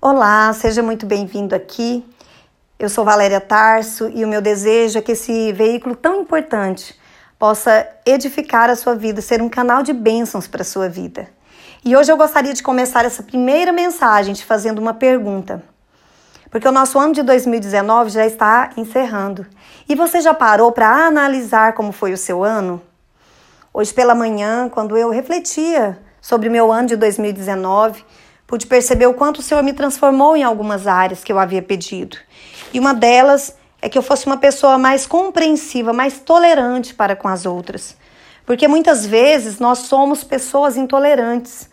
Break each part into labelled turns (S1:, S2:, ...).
S1: Olá, seja muito bem-vindo aqui. Eu sou Valéria Tarso e o meu desejo é que esse veículo tão importante possa edificar a sua vida, ser um canal de bênçãos para a sua vida. E hoje eu gostaria de começar essa primeira mensagem te fazendo uma pergunta. Porque o nosso ano de 2019 já está encerrando. E você já parou para analisar como foi o seu ano? Hoje pela manhã, quando eu refletia sobre o meu ano de 2019, Pude perceber o quanto o Senhor me transformou em algumas áreas que eu havia pedido. E uma delas é que eu fosse uma pessoa mais compreensiva, mais tolerante para com as outras. Porque muitas vezes nós somos pessoas intolerantes.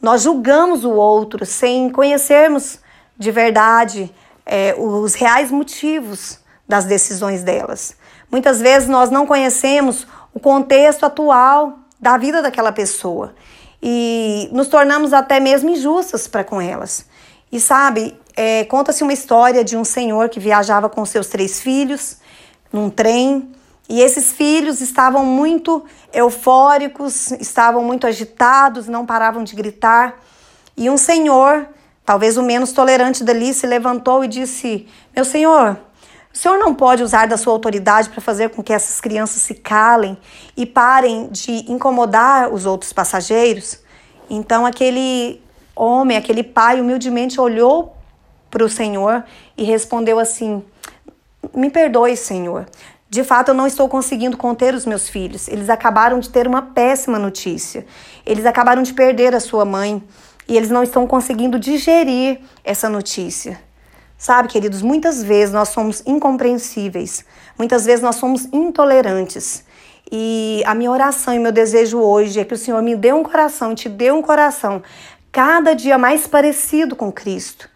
S1: Nós julgamos o outro sem conhecermos de verdade é, os reais motivos das decisões delas. Muitas vezes nós não conhecemos o contexto atual da vida daquela pessoa e nos tornamos até mesmo injustas para com elas. E sabe, é, conta-se uma história de um senhor que viajava com seus três filhos num trem e esses filhos estavam muito eufóricos, estavam muito agitados, não paravam de gritar. E um senhor, talvez o menos tolerante dali, se levantou e disse: Meu senhor, o senhor não pode usar da sua autoridade para fazer com que essas crianças se calem e parem de incomodar os outros passageiros? Então, aquele homem, aquele pai, humildemente olhou para o Senhor e respondeu assim: Me perdoe, Senhor. De fato, eu não estou conseguindo conter os meus filhos. Eles acabaram de ter uma péssima notícia. Eles acabaram de perder a sua mãe e eles não estão conseguindo digerir essa notícia. Sabe, queridos, muitas vezes nós somos incompreensíveis, muitas vezes nós somos intolerantes. E a minha oração e meu desejo hoje é que o Senhor me dê um coração, te dê um coração cada dia mais parecido com Cristo.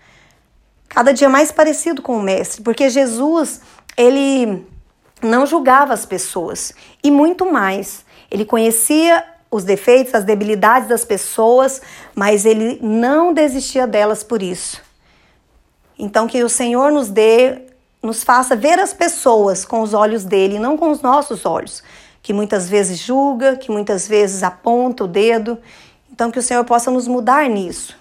S1: Cada dia mais parecido com o Mestre, porque Jesus, ele não julgava as pessoas e muito mais. Ele conhecia os defeitos, as debilidades das pessoas, mas ele não desistia delas por isso. Então, que o Senhor nos dê, nos faça ver as pessoas com os olhos dele, não com os nossos olhos, que muitas vezes julga, que muitas vezes aponta o dedo. Então, que o Senhor possa nos mudar nisso.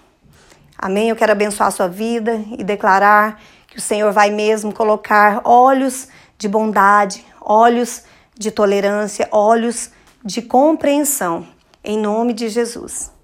S1: Amém? Eu quero abençoar a sua vida e declarar que o Senhor vai mesmo colocar olhos de bondade, olhos de tolerância, olhos de compreensão, em nome de Jesus.